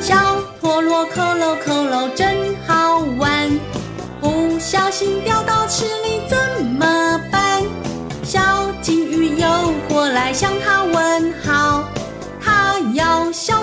小陀螺扣喽扣喽真好玩不小心掉到池里怎么办？小金鱼游过来向他问好他要小